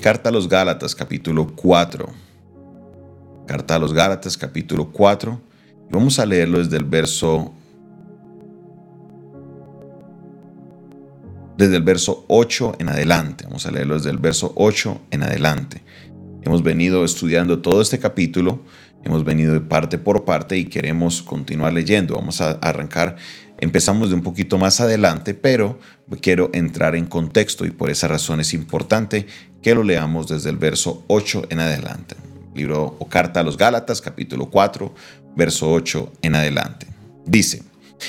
Carta a los Gálatas capítulo 4. Carta a los Gálatas capítulo 4. Vamos a leerlo desde el verso desde el verso 8 en adelante. Vamos a leerlo desde el verso 8 en adelante. Hemos venido estudiando todo este capítulo, hemos venido de parte por parte y queremos continuar leyendo. Vamos a arrancar, empezamos de un poquito más adelante, pero quiero entrar en contexto y por esa razón es importante que lo leamos desde el verso 8 en adelante. Libro o carta a los Gálatas, capítulo 4, verso 8 en adelante. Dice,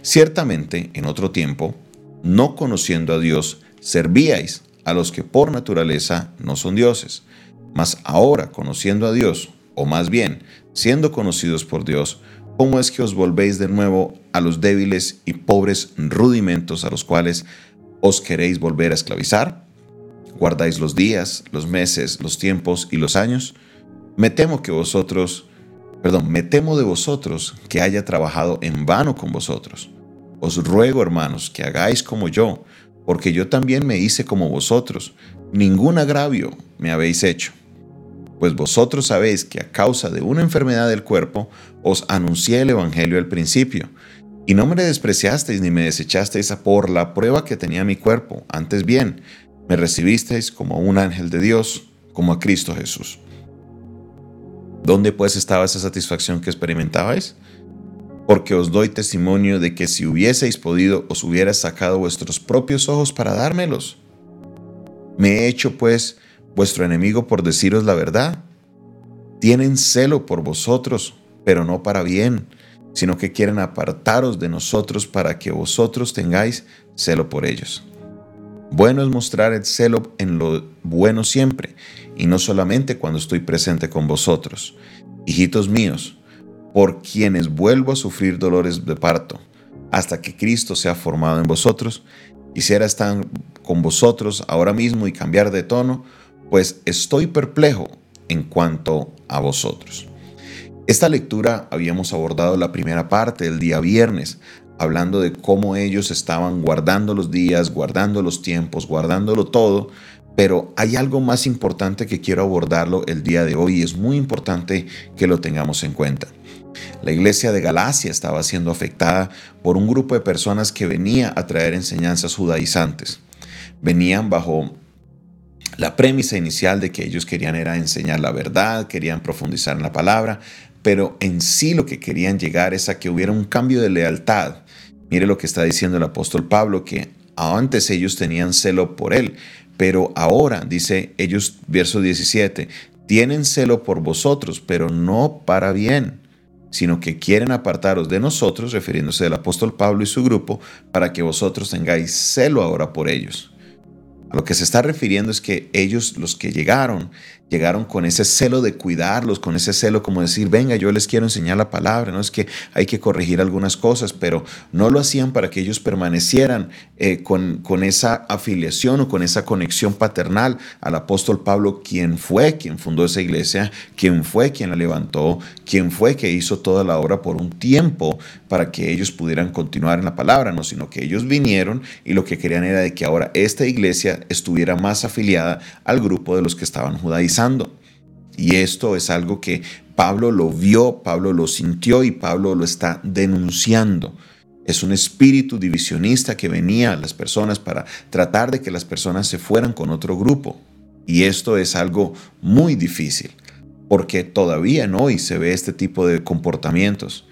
ciertamente en otro tiempo, no conociendo a Dios, servíais a los que por naturaleza no son dioses. Mas ahora, conociendo a Dios, o más bien, siendo conocidos por Dios, ¿cómo es que os volvéis de nuevo a los débiles y pobres rudimentos a los cuales os queréis volver a esclavizar? ¿Guardáis los días, los meses, los tiempos y los años? Me temo que vosotros, perdón, me temo de vosotros que haya trabajado en vano con vosotros. Os ruego, hermanos, que hagáis como yo, porque yo también me hice como vosotros. Ningún agravio me habéis hecho. Pues vosotros sabéis que a causa de una enfermedad del cuerpo os anuncié el Evangelio al principio, y no me despreciasteis ni me desechasteis por la prueba que tenía mi cuerpo, antes bien, me recibisteis como un ángel de Dios, como a Cristo Jesús. ¿Dónde pues estaba esa satisfacción que experimentabais? porque os doy testimonio de que si hubieseis podido, os hubiera sacado vuestros propios ojos para dármelos. ¿Me he hecho, pues, vuestro enemigo por deciros la verdad? Tienen celo por vosotros, pero no para bien, sino que quieren apartaros de nosotros para que vosotros tengáis celo por ellos. Bueno es mostrar el celo en lo bueno siempre, y no solamente cuando estoy presente con vosotros. Hijitos míos, por quienes vuelvo a sufrir dolores de parto, hasta que Cristo sea formado en vosotros. Quisiera estar con vosotros ahora mismo y cambiar de tono, pues estoy perplejo en cuanto a vosotros. Esta lectura habíamos abordado la primera parte el día viernes, hablando de cómo ellos estaban guardando los días, guardando los tiempos, guardándolo todo, pero hay algo más importante que quiero abordarlo el día de hoy y es muy importante que lo tengamos en cuenta. La iglesia de Galacia estaba siendo afectada por un grupo de personas que venía a traer enseñanzas judaizantes. Venían bajo la premisa inicial de que ellos querían era enseñar la verdad, querían profundizar en la palabra, pero en sí lo que querían llegar es a que hubiera un cambio de lealtad. Mire lo que está diciendo el apóstol Pablo, que antes ellos tenían celo por él, pero ahora, dice ellos, verso 17, tienen celo por vosotros, pero no para bien sino que quieren apartaros de nosotros, refiriéndose del apóstol Pablo y su grupo, para que vosotros tengáis celo ahora por ellos. A lo que se está refiriendo es que ellos, los que llegaron, llegaron con ese celo de cuidarlos, con ese celo como decir, venga, yo les quiero enseñar la palabra, no es que hay que corregir algunas cosas, pero no lo hacían para que ellos permanecieran eh, con, con esa afiliación o con esa conexión paternal al apóstol Pablo, quien fue quien fundó esa iglesia, quien fue quien la levantó, quien fue que hizo toda la obra por un tiempo para que ellos pudieran continuar en la palabra, no, sino que ellos vinieron y lo que querían era de que ahora esta iglesia estuviera más afiliada al grupo de los que estaban judaizando. Y esto es algo que Pablo lo vio, Pablo lo sintió y Pablo lo está denunciando. Es un espíritu divisionista que venía a las personas para tratar de que las personas se fueran con otro grupo. Y esto es algo muy difícil, porque todavía no hoy se ve este tipo de comportamientos.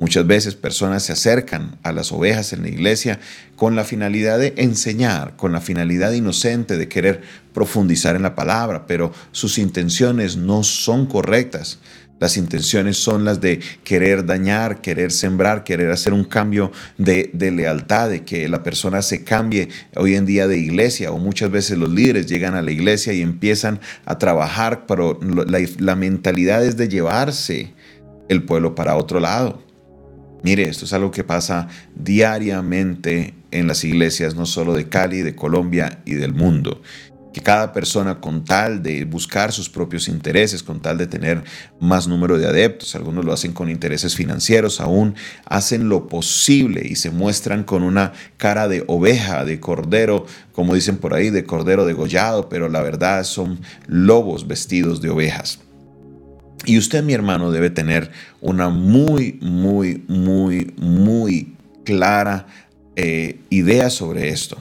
Muchas veces personas se acercan a las ovejas en la iglesia con la finalidad de enseñar, con la finalidad inocente de querer profundizar en la palabra, pero sus intenciones no son correctas. Las intenciones son las de querer dañar, querer sembrar, querer hacer un cambio de, lealtad, de que la persona se cambie hoy en día de iglesia o muchas veces los líderes llegan a la iglesia y empiezan a trabajar, pero la, mentalidad es de llevarse el pueblo para otro lado. Mire, esto es algo que pasa diariamente en las iglesias, no solo de Cali, de Colombia y del mundo. que cada persona con tal de buscar sus propios intereses, con tal de tener más número de adeptos, algunos lo hacen con intereses financieros, aún hacen lo posible y se muestran con una cara de oveja, de cordero, como dicen por ahí, de cordero degollado, pero la verdad son lobos vestidos de ovejas. Y usted, mi hermano, debe tener una muy, muy, muy, muy clara eh, idea sobre esto.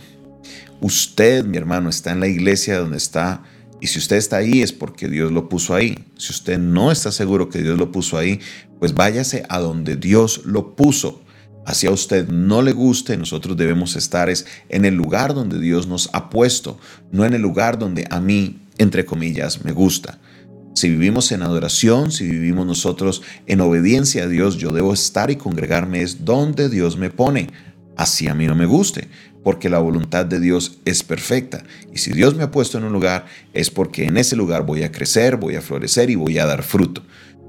Usted, mi hermano, está en la iglesia donde está. Y si usted está ahí es porque Dios lo puso ahí. Si usted no está seguro que Dios lo puso ahí, pues váyase a donde Dios lo puso. Así a usted no le guste, nosotros debemos estar es en el lugar donde Dios nos ha puesto, no en el lugar donde a mí, entre comillas, me gusta. Si vivimos en adoración, si vivimos nosotros en obediencia a Dios, yo debo estar y congregarme es donde Dios me pone. Así a mí no me guste porque la voluntad de Dios es perfecta. Y si Dios me ha puesto en un lugar, es porque en ese lugar voy a crecer, voy a florecer y voy a dar fruto.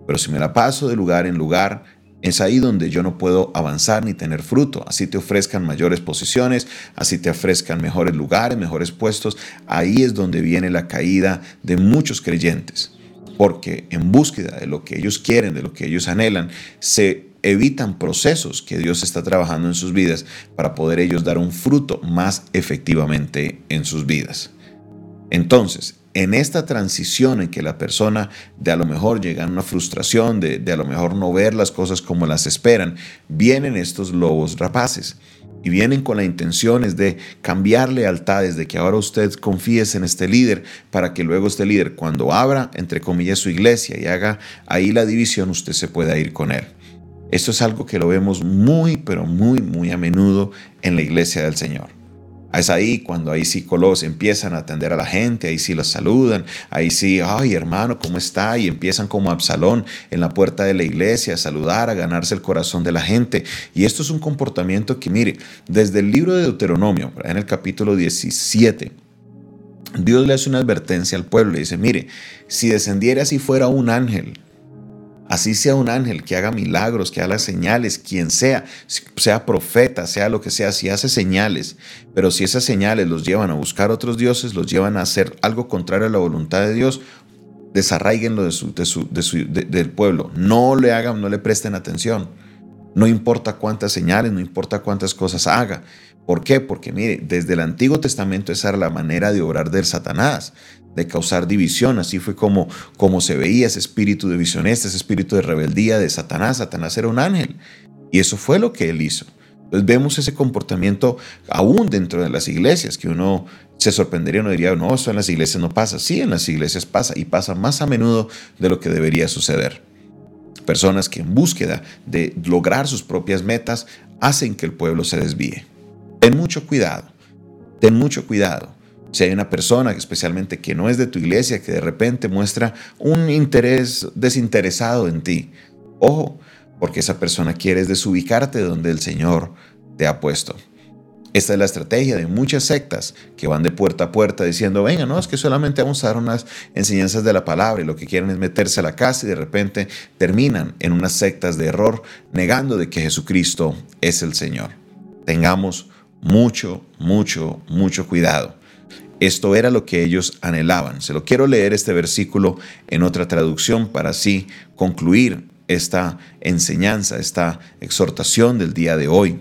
Pero si me la paso de lugar en lugar, es ahí donde yo no puedo avanzar ni tener fruto. Así te ofrezcan mayores posiciones, así te ofrezcan mejores lugares, mejores puestos. Ahí es donde viene la caída de muchos creyentes. Porque en búsqueda de lo que ellos quieren, de lo que ellos anhelan, se evitan procesos que Dios está trabajando en sus vidas para poder ellos dar un fruto más efectivamente en sus vidas. Entonces, en esta transición en que la persona de a lo mejor llega a una frustración, de, de a lo mejor no ver las cosas como las esperan, vienen estos lobos rapaces y vienen con la intención de cambiar lealtades, de que ahora usted confíe en este líder para que luego este líder cuando abra, entre comillas, su iglesia y haga ahí la división, usted se pueda ir con él. Esto es algo que lo vemos muy, pero muy, muy a menudo en la iglesia del Señor. Es ahí cuando ahí psicólogos empiezan a atender a la gente, ahí sí los saludan, ahí sí, ay hermano, ¿cómo está? Y empiezan como Absalón en la puerta de la iglesia a saludar, a ganarse el corazón de la gente. Y esto es un comportamiento que, mire, desde el libro de Deuteronomio, en el capítulo 17, Dios le hace una advertencia al pueblo, le dice, mire, si descendiera así fuera un ángel, Así sea un ángel que haga milagros, que haga señales, quien sea, sea profeta, sea lo que sea, si hace señales, pero si esas señales los llevan a buscar otros dioses, los llevan a hacer algo contrario a la voluntad de Dios, desarraiguenlo de del pueblo. No le hagan, no le presten atención. No importa cuántas señales, no importa cuántas cosas haga. ¿Por qué? Porque mire, desde el Antiguo Testamento esa era la manera de obrar del Satanás de causar división. Así fue como, como se veía ese espíritu de visionista, ese espíritu de rebeldía de Satanás. Satanás era un ángel. Y eso fue lo que él hizo. Entonces vemos ese comportamiento aún dentro de las iglesias, que uno se sorprendería, uno diría, no, eso en las iglesias no pasa. Sí, en las iglesias pasa y pasa más a menudo de lo que debería suceder. Personas que en búsqueda de lograr sus propias metas hacen que el pueblo se desvíe. Ten mucho cuidado, ten mucho cuidado. Si hay una persona, especialmente que no es de tu iglesia, que de repente muestra un interés desinteresado en ti, ojo, porque esa persona quiere desubicarte donde el Señor te ha puesto. Esta es la estrategia de muchas sectas que van de puerta a puerta diciendo, venga, no, es que solamente vamos a dar unas enseñanzas de la palabra y lo que quieren es meterse a la casa y de repente terminan en unas sectas de error negando de que Jesucristo es el Señor. Tengamos mucho, mucho, mucho cuidado. Esto era lo que ellos anhelaban. Se lo quiero leer este versículo en otra traducción para así concluir esta enseñanza, esta exhortación del día de hoy.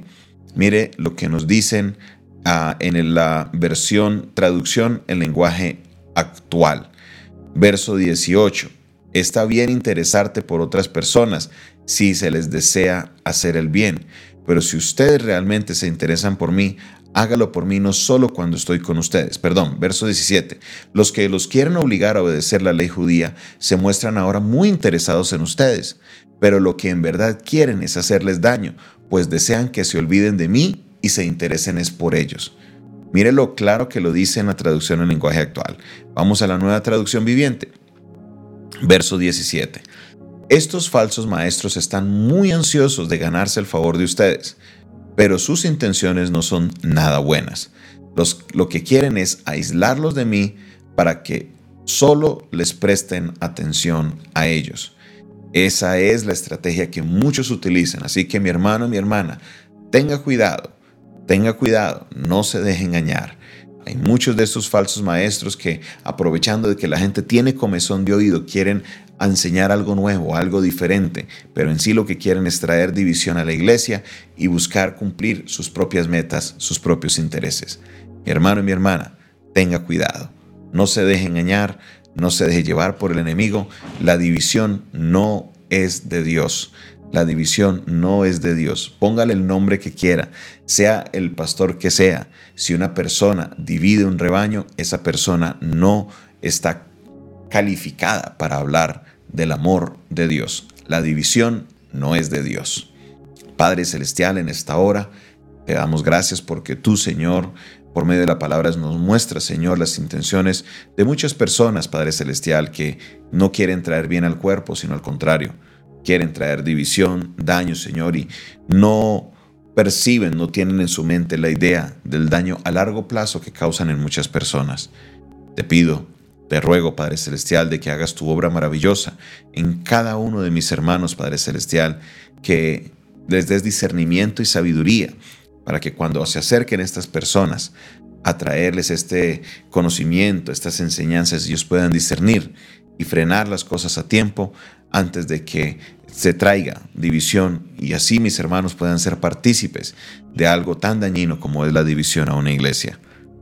Mire lo que nos dicen ah, en la versión traducción en lenguaje actual. Verso 18. Está bien interesarte por otras personas si se les desea hacer el bien, pero si ustedes realmente se interesan por mí, hágalo por mí no solo cuando estoy con ustedes. Perdón, verso 17. Los que los quieren obligar a obedecer la ley judía se muestran ahora muy interesados en ustedes, pero lo que en verdad quieren es hacerles daño, pues desean que se olviden de mí y se interesen es por ellos. Mire lo claro que lo dice en la traducción en lenguaje actual. Vamos a la nueva traducción viviente. Verso 17. Estos falsos maestros están muy ansiosos de ganarse el favor de ustedes pero sus intenciones no son nada buenas. Lo que quieren es aislarlos de mí para que solo les presten atención a ellos. Esa es la estrategia que muchos utilizan. Así que mi hermano, mi hermana, tenga cuidado, tenga cuidado, no se deje engañar. Hay muchos de estos falsos maestros que, aprovechando de que la gente tiene comezón de oído, quieren enseñar algo nuevo, algo diferente, pero en sí lo que quieren es traer división a la iglesia y buscar cumplir sus propias metas, sus propios intereses. Mi hermano y mi hermana, tenga cuidado. No se deje engañar, no se deje llevar por el enemigo. La división no es de Dios. La división no es de Dios. Póngale el nombre que quiera, sea el pastor que sea. Si una persona divide un rebaño, esa persona no está calificada para hablar del amor de Dios. La división no es de Dios. Padre Celestial, en esta hora te damos gracias porque tú, Señor, por medio de la palabra nos muestra, Señor, las intenciones de muchas personas, Padre Celestial, que no quieren traer bien al cuerpo, sino al contrario, quieren traer división, daño, Señor, y no perciben, no tienen en su mente la idea del daño a largo plazo que causan en muchas personas. Te pido, te ruego, Padre Celestial, de que hagas tu obra maravillosa en cada uno de mis hermanos, Padre Celestial, que les des discernimiento y sabiduría para que cuando se acerquen estas personas a traerles este conocimiento, estas enseñanzas, ellos puedan discernir y frenar las cosas a tiempo antes de que se traiga división y así mis hermanos puedan ser partícipes de algo tan dañino como es la división a una iglesia.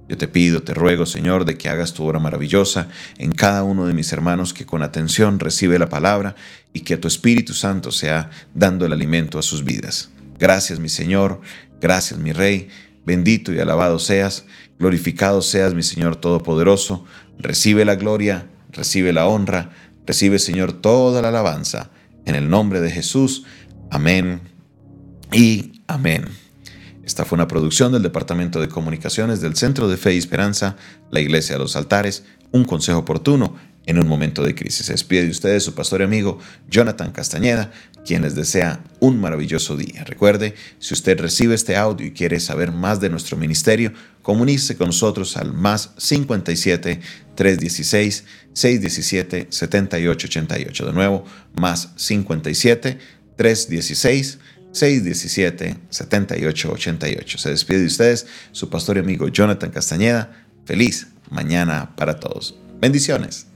Yo te pido, te ruego, Señor, de que hagas tu obra maravillosa en cada uno de mis hermanos que con atención recibe la palabra y que tu Espíritu Santo sea dando el alimento a sus vidas. Gracias, mi Señor, gracias, mi Rey, bendito y alabado seas, glorificado seas, mi Señor Todopoderoso, recibe la gloria, recibe la honra, recibe, Señor, toda la alabanza en el nombre de Jesús. Amén y amén. Esta fue una producción del Departamento de Comunicaciones del Centro de Fe y Esperanza, la Iglesia de los Altares, un consejo oportuno en un momento de crisis. Se despide de ustedes su pastor y amigo Jonathan Castañeda, quien les desea un maravilloso día. Recuerde, si usted recibe este audio y quiere saber más de nuestro ministerio, comuníquese con nosotros al más 57 316 617 7888. De nuevo, más 57 316 617 7888. Se despide de ustedes su pastor y amigo Jonathan Castañeda. Feliz mañana para todos. Bendiciones.